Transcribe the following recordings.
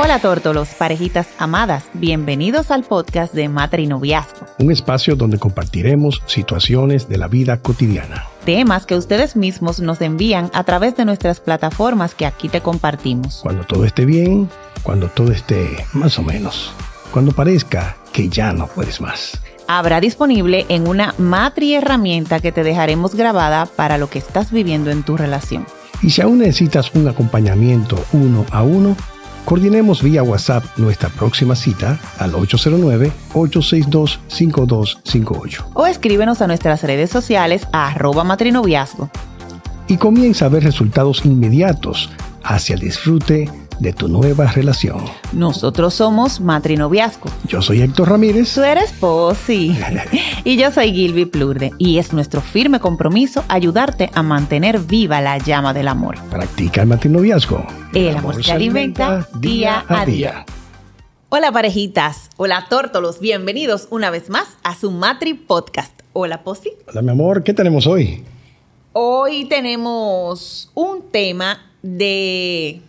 Hola tórtolos, parejitas amadas, bienvenidos al podcast de Matrinoviazgo. Un espacio donde compartiremos situaciones de la vida cotidiana. Temas que ustedes mismos nos envían a través de nuestras plataformas que aquí te compartimos. Cuando todo esté bien, cuando todo esté más o menos, cuando parezca que ya no puedes más. Habrá disponible en una matri herramienta que te dejaremos grabada para lo que estás viviendo en tu relación. Y si aún necesitas un acompañamiento uno a uno, Coordinemos vía WhatsApp nuestra próxima cita al 809-862-5258. O escríbenos a nuestras redes sociales a arroba matrinoviazgo. Y comienza a ver resultados inmediatos hacia el disfrute de tu nueva relación. Nosotros somos Matrinoviazgo. Yo soy Héctor Ramírez. Tú eres Posi. y yo soy Gilby Plurde. Y es nuestro firme compromiso ayudarte a mantener viva la llama del amor. Practica el matrinoviazgo. El, amor, se alimenta día a día. Hola parejitas, hola tórtolos, bienvenidos una vez más a su Matri Podcast. Hola Posi. Hola mi amor, ¿qué tenemos hoy? Hoy tenemos un tema de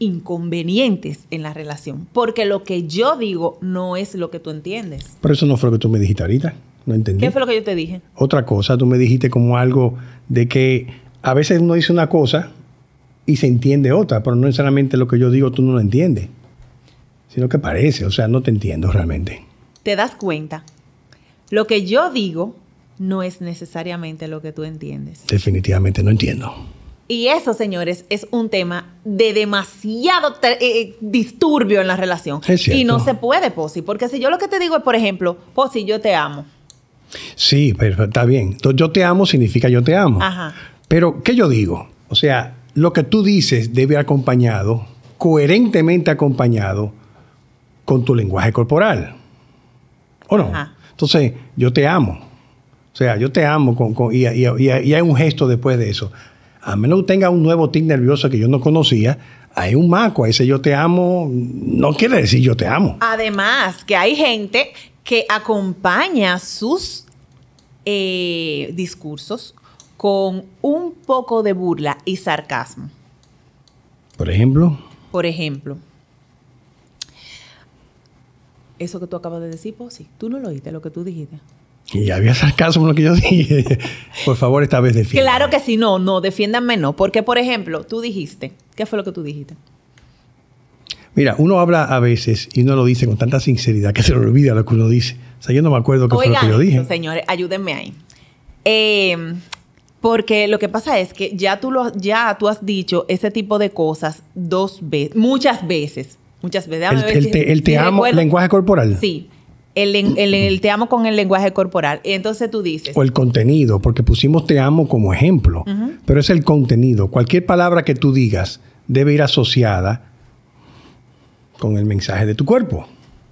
inconvenientes en la relación, porque lo que yo digo no es lo que tú entiendes. Pero eso no fue lo que tú me dijiste ahorita, no entendí. ¿Qué fue lo que yo te dije? Otra cosa, tú me dijiste como algo de que a veces uno dice una cosa y se entiende otra, pero no necesariamente lo que yo digo tú no lo entiendes, sino que parece, o sea, no te entiendo realmente. ¿Te das cuenta? Lo que yo digo no es necesariamente lo que tú entiendes. Definitivamente no entiendo. Y eso, señores, es un tema de demasiado eh, eh, disturbio en la relación. y no se puede, Posi, porque si yo lo que te digo es, por ejemplo, Posi, yo te amo. Sí, pero está bien. Entonces, yo te amo significa yo te amo. Ajá. Pero, ¿qué yo digo? O sea, lo que tú dices debe ir acompañado, coherentemente acompañado, con tu lenguaje corporal. ¿O no? Entonces, yo te amo. O sea, yo te amo con, y, hay un gesto después de eso a menos que tenga un nuevo tic nervioso que yo no conocía, hay un maco, ese yo te amo, no quiere decir yo te amo. Además, que hay gente que acompaña sus eh, discursos con un poco de burla y sarcasmo. Por ejemplo. Por ejemplo. Eso que tú acabas de decir, pues sí, tú no lo oíste, lo que tú dijiste. Y había sarcasmo en lo que yo dije. Por favor, esta vez defiéndame. Claro que sí, no, no, defiéndanme no. Porque, por ejemplo, tú dijiste, ¿qué fue lo que tú dijiste? Mira, uno habla a veces y uno lo dice con tanta sinceridad que se le olvida lo que uno dice. O sea, yo no me acuerdo qué fue lo que yo dije. señores, ayúdenme ahí. Eh, porque lo que pasa es que ya tú, lo, ya tú has dicho ese tipo de cosas dos veces, muchas veces. Muchas veces. El, te, el te amo, lenguaje corporal. Sí el, te amo con el lenguaje corporal. Y entonces tú dices. O el contenido, porque pusimos te amo como ejemplo, pero es el contenido. Cualquier palabra que tú digas debe ir asociada con el mensaje de tu cuerpo.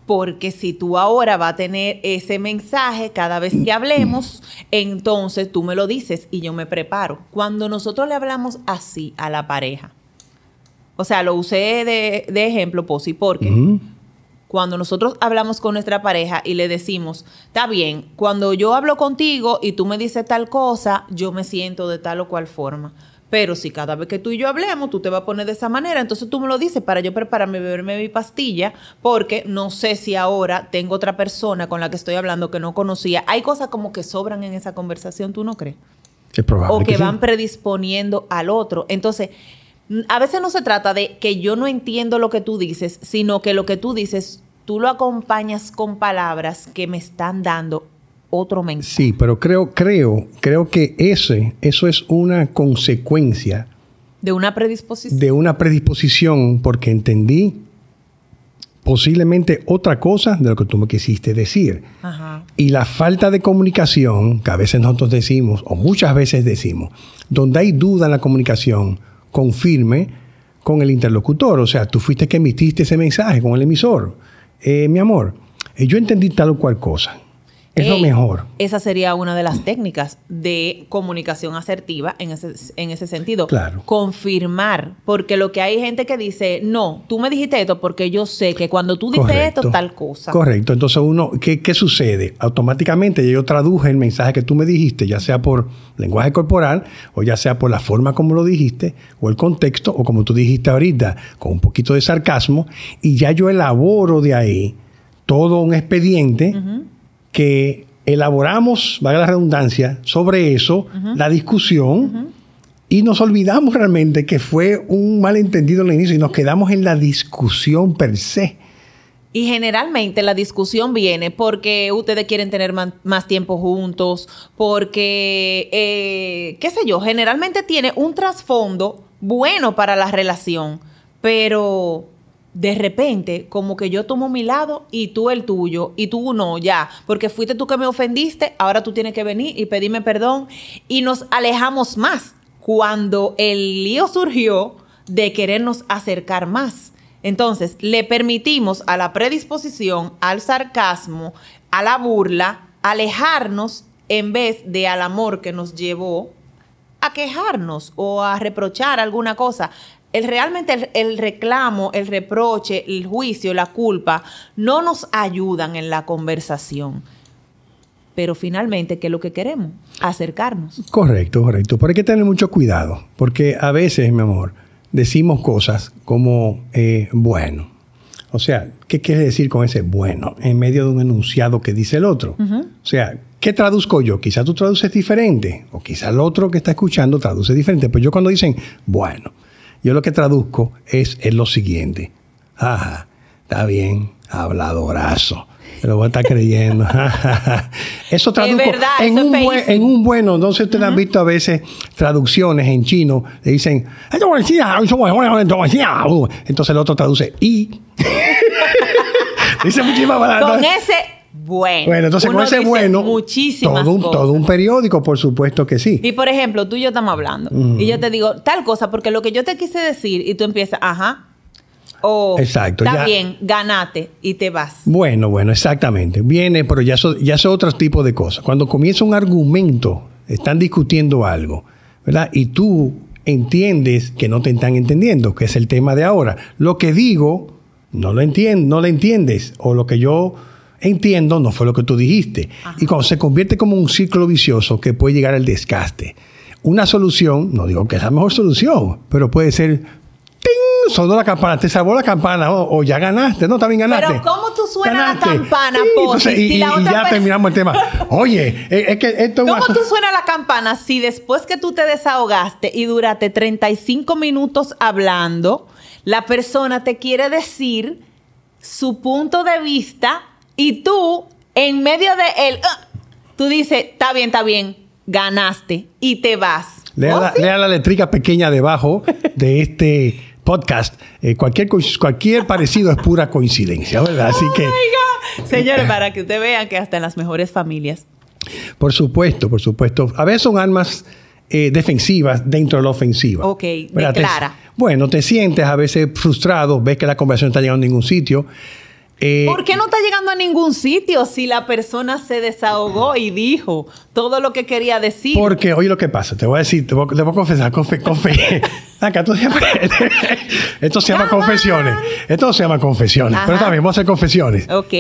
Porque si tú ahora vas a tener ese mensaje cada vez que hablemos, entonces tú me lo dices y yo me preparo. Cuando nosotros le hablamos así a la pareja, o sea, lo usé de, ejemplo, Posi, porque cuando nosotros hablamos con nuestra pareja y le decimos, está bien, cuando yo hablo contigo y tú me dices tal cosa, yo me siento de tal o cual forma. Pero si cada vez que tú y yo hablemos, tú te vas a poner de esa manera, entonces tú me lo dices para yo prepararme, beberme mi pastilla, porque no sé si ahora tengo otra persona con la que estoy hablando que no conocía. Hay cosas como que sobran en esa conversación, ¿tú no crees? Es probable o que, van predisponiendo al otro. Entonces, a veces no se trata de que yo no entiendo lo que tú dices, sino que lo que tú dices, tú lo acompañas con palabras que me están dando otro mensaje. Sí, pero creo, creo, creo que ese, eso es una consecuencia. De una predisposición. De una predisposición, porque entendí posiblemente otra cosa de lo que tú me quisiste decir. Y la falta de comunicación, que a veces nosotros decimos, o muchas veces decimos, donde hay duda en la comunicación, confirme con el interlocutor. O sea, tú fuiste que emitiste ese mensaje con el emisor. Eh, mi amor, eh, yo entendí tal o cual cosa. Es lo mejor. Esa sería una de las técnicas de comunicación asertiva en ese, en ese sentido. Claro. Confirmar. Porque lo que hay gente que dice, no, tú me dijiste esto porque yo sé que cuando tú dices esto, tal cosa. Correcto. Entonces, uno, ¿qué, ¿qué sucede? Automáticamente yo traduje el mensaje que tú me dijiste, ya sea por lenguaje corporal o ya sea por la forma como lo dijiste o el contexto o como tú dijiste ahorita, con un poquito de sarcasmo, y ya yo elaboro de ahí todo un expediente que elaboramos, valga la redundancia, sobre eso, la discusión, y nos olvidamos realmente que fue un malentendido al inicio y nos quedamos en la discusión per se. Y generalmente la discusión viene porque ustedes quieren tener más tiempo juntos, porque, eh, qué sé yo, generalmente tiene un trasfondo bueno para la relación, pero de repente, como que yo tomo mi lado y tú el tuyo, y tú no, ya, porque fuiste tú que me ofendiste, ahora tú tienes que venir y pedirme perdón, y nos alejamos más cuando el lío surgió de querernos acercar más. Entonces, le permitimos a la predisposición, al sarcasmo, a la burla, alejarnos en vez de al amor que nos llevó a quejarnos o a reprochar alguna cosa el, realmente el, reclamo, el reproche, el juicio, la culpa, no nos ayudan en la conversación. Pero finalmente, ¿qué es lo que queremos? Acercarnos. Correcto, correcto. Pero hay que tener mucho cuidado, porque a veces, mi amor, decimos cosas como eh, bueno. O sea, ¿qué quiere decir con ese bueno? En medio de un enunciado que dice el otro. O sea, ¿qué traduzco yo? Quizás tú traduces diferente, o quizás el otro que está escuchando traduce diferente. Pero yo cuando dicen bueno, yo lo que traduzco es, es lo siguiente. Ajá, está bien, habladorazo. Lo voy a estar creyendo. eso traduzco en, un en, un bueno. Entonces ustedes han visto a veces traducciones en chino. Le dicen, entonces el otro traduce y. Dice muchísimas palabras. Con ese bueno. Bueno, entonces con ese bueno, todo un, todo un periódico, por supuesto que sí. Y por ejemplo, tú y yo estamos hablando. Y yo te digo tal cosa, porque lo que yo te quise decir, y tú empiezas, ajá. O Exacto, está bien, ganate y te vas. Bueno, bueno, exactamente. Viene, pero ya son ya otro tipo de cosas. Cuando comienza un argumento, están discutiendo algo, ¿verdad? Y tú entiendes que no te están entendiendo, que es el tema de ahora. Lo que digo, no lo entiendes, no lo entiendes. O lo que yo entiendo, no fue lo que tú dijiste. Y cuando se convierte como un ciclo vicioso que puede llegar al desgaste. Una solución, no digo que es la mejor solución, pero puede ser, ¡ting! Sonó la campana, te salvó la campana, o, ya ganaste, no, también ganaste. Pero ¿cómo tú suena la campana, y, ya terminamos el tema. Oye, es que esto ¿Cómo tú suena la campana si después que tú te desahogaste y duraste 35 minutos hablando, la persona te quiere decir su punto de vista y tú, en medio de él, ah, tú dices, está bien, está bien, ganaste y te vas. Lea, ¿Oh, la, la letrica pequeña debajo de este podcast. Eh, cualquier, cualquier parecido es pura coincidencia, ¿verdad? Así que... Señores, para que ustedes vean que hasta en las mejores familias. Por supuesto, por supuesto. A veces son armas eh, defensivas dentro de la ofensiva. Ok, clara. bueno, te sientes a veces frustrado, ves que la conversación no está llegando a ningún sitio. Eh, ¿Por qué no está llegando a ningún sitio si la persona se desahogó y dijo todo lo que quería decir? Porque, oye, lo que pasa, te voy a decir, te voy, a confesar, confe, Acá tú siempre, esto se llama confesiones. Esto se llama confesiones. Pero también vamos a hacer confesiones. Ok.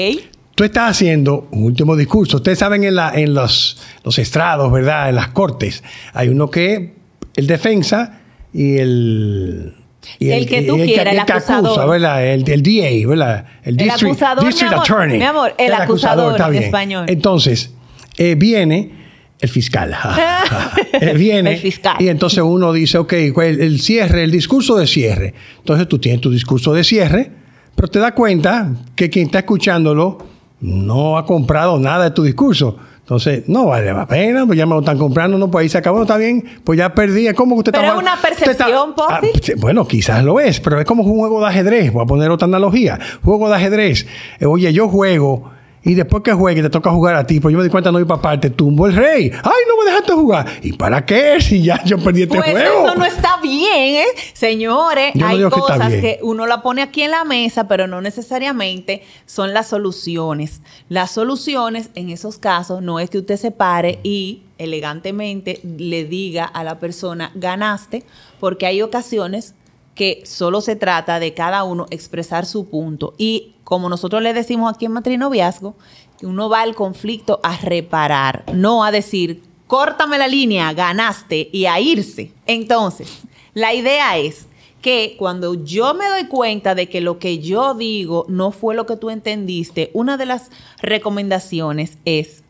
Tú estás haciendo un último discurso. Ustedes saben en, la, en los, los estrados, ¿verdad? En las cortes. Hay uno que, el defensa y el el, que tú quieras, el, acusador. El, el, DA, ¿verdad? El, district, acusador, district mi amor, attorney. Mi amor, el, acusador, en español. Entonces, eh, viene el fiscal. Eh, viene. el fiscal. Y entonces uno dice, ok, el, cierre, el discurso de cierre. Entonces tú tienes tu discurso de cierre, pero te das cuenta que quien está escuchándolo no ha comprado nada de tu discurso. Entonces, no vale la pena, pues ya me lo están comprando, no, pues ahí se acabó, está bien, pues ya perdí. Es como que usted pero es una percepción, ah, Bueno, quizás lo es, pero es como un juego de ajedrez, voy a poner otra analogía. Juego de ajedrez. Eh, oye, yo juego Y después que juegue, te toca jugar a ti, pues yo me di cuenta no ir para te tumbo el rey. Ay, no me dejaste jugar. ¿Y para qué? Si ya yo perdí este pues juego. Eso no está bien, ¿eh? Señores, hay cosas que, uno la pone aquí en la mesa, pero no necesariamente son las soluciones. Las soluciones en esos casos no es que usted se pare y elegantemente le diga a la persona, ganaste, porque hay ocasiones que solo se trata de cada uno expresar su punto. Y como nosotros le decimos aquí en matrinoviazgo, que uno va al conflicto a reparar, no a decir, córtame la línea, ganaste, y a irse. Entonces, la idea es que cuando yo me doy cuenta de que lo que yo digo no fue lo que tú entendiste, una de las recomendaciones es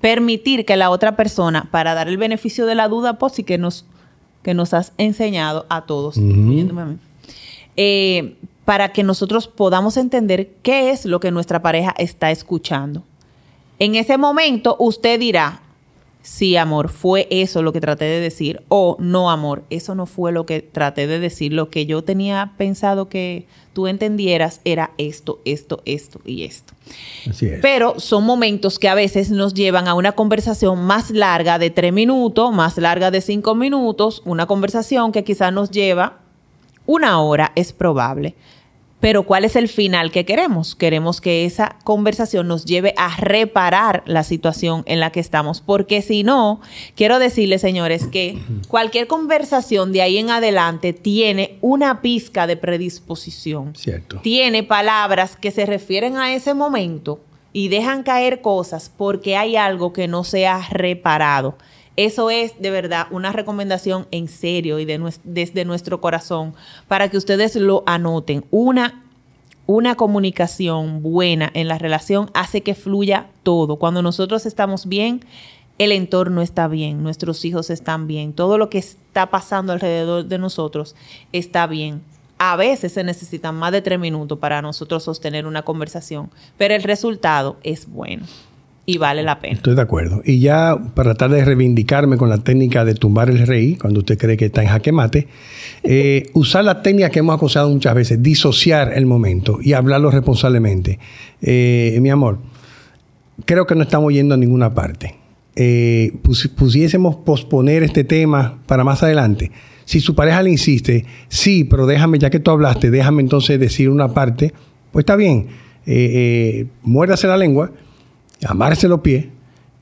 permitir que la otra persona, para dar el beneficio de la duda, pues sí que nos que nos has enseñado a todos, eh, para que nosotros podamos entender qué es lo que nuestra pareja está escuchando. En ese momento usted dirá, sí, amor, fue eso lo que traté de decir, o no, amor, eso no fue lo que traté de decir, lo que yo tenía pensado que tú entendieras era esto, esto, esto y esto. Así es. Pero son momentos que a veces nos llevan a una conversación más larga de tres minutos, más larga de cinco minutos, una conversación que quizás nos lleva una hora, es probable. Pero ¿cuál es el final que queremos? Queremos que esa conversación nos lleve a reparar la situación en la que estamos, porque si no, quiero decirles, señores, que cualquier conversación de ahí en adelante tiene una pizca de predisposición. Cierto. Tiene palabras que se refieren a ese momento y dejan caer cosas porque hay algo que no se ha reparado. Eso es de verdad una recomendación en serio y desde nuestro corazón para que ustedes lo anoten. Una, una comunicación buena en la relación hace que fluya todo. Cuando nosotros estamos bien, el entorno está bien, nuestros hijos están bien, todo lo que está pasando alrededor de nosotros está bien. A veces se necesitan más de tres minutos para nosotros sostener una conversación, pero el resultado es bueno y vale la pena. Estoy de acuerdo. Y ya para tratar de reivindicarme con la técnica de tumbar el rey, cuando usted cree que está en jaque mate, eh, usar la técnica que hemos aconsejado muchas veces, disociar el momento y hablarlo responsablemente. Eh, mi amor, creo que no estamos yendo a ninguna parte. Eh, pusiésemos posponer este tema para más adelante. Si su pareja le insiste, sí, pero déjame, ya que tú hablaste, déjame entonces decir una parte, pues está bien, muérdase la lengua amarse los pies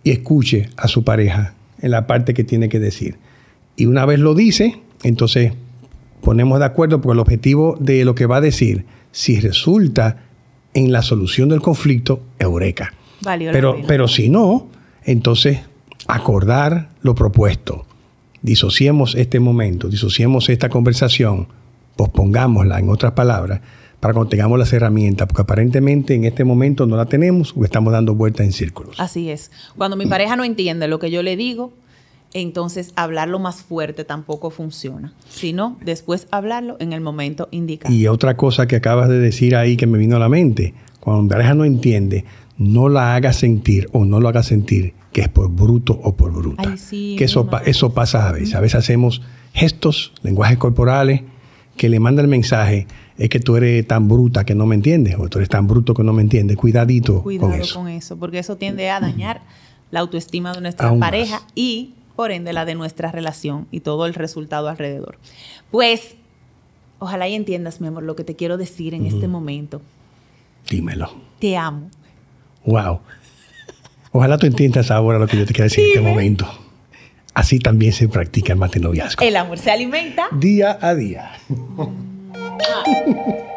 y escuche a su pareja en la parte que tiene que decir. Y una vez lo dice, entonces ponemos de acuerdo porque el objetivo de lo que va a decir, si resulta en la solución del conflicto, eureka. pero, pero si no, entonces acordar lo propuesto. Disociemos este momento, disociemos esta conversación, pospongámosla, en otras palabras, para cuando tengamos las herramientas, porque aparentemente en este momento no la tenemos o estamos dando vueltas en círculos. Así es. Cuando mi pareja no entiende lo que yo le digo, entonces hablarlo más fuerte tampoco funciona, sino después hablarlo en el momento indicado. Y otra cosa que acabas de decir ahí que me vino a la mente, cuando mi pareja no entiende, no la haga sentir o no lo haga sentir que es por bruto o por bruta. Ay, sí, que eso, eso pasa a veces. A veces hacemos gestos, lenguajes corporales, que le manda el mensaje es que tú eres tan bruta que no me entiendes o tú eres tan bruto que no me entiendes. Cuidadito con eso. con eso, porque eso tiende a dañar la autoestima de nuestra pareja y por ende la de nuestra relación y todo el resultado alrededor. Pues, ojalá y entiendas, mi amor, lo que te quiero decir en este momento. Dímelo. Te amo. Wow. Ojalá tú entiendas ahora lo que yo te quiero decir en este momento. Así también se practica el matenoviazgo. El amor se alimenta día a día. 啊。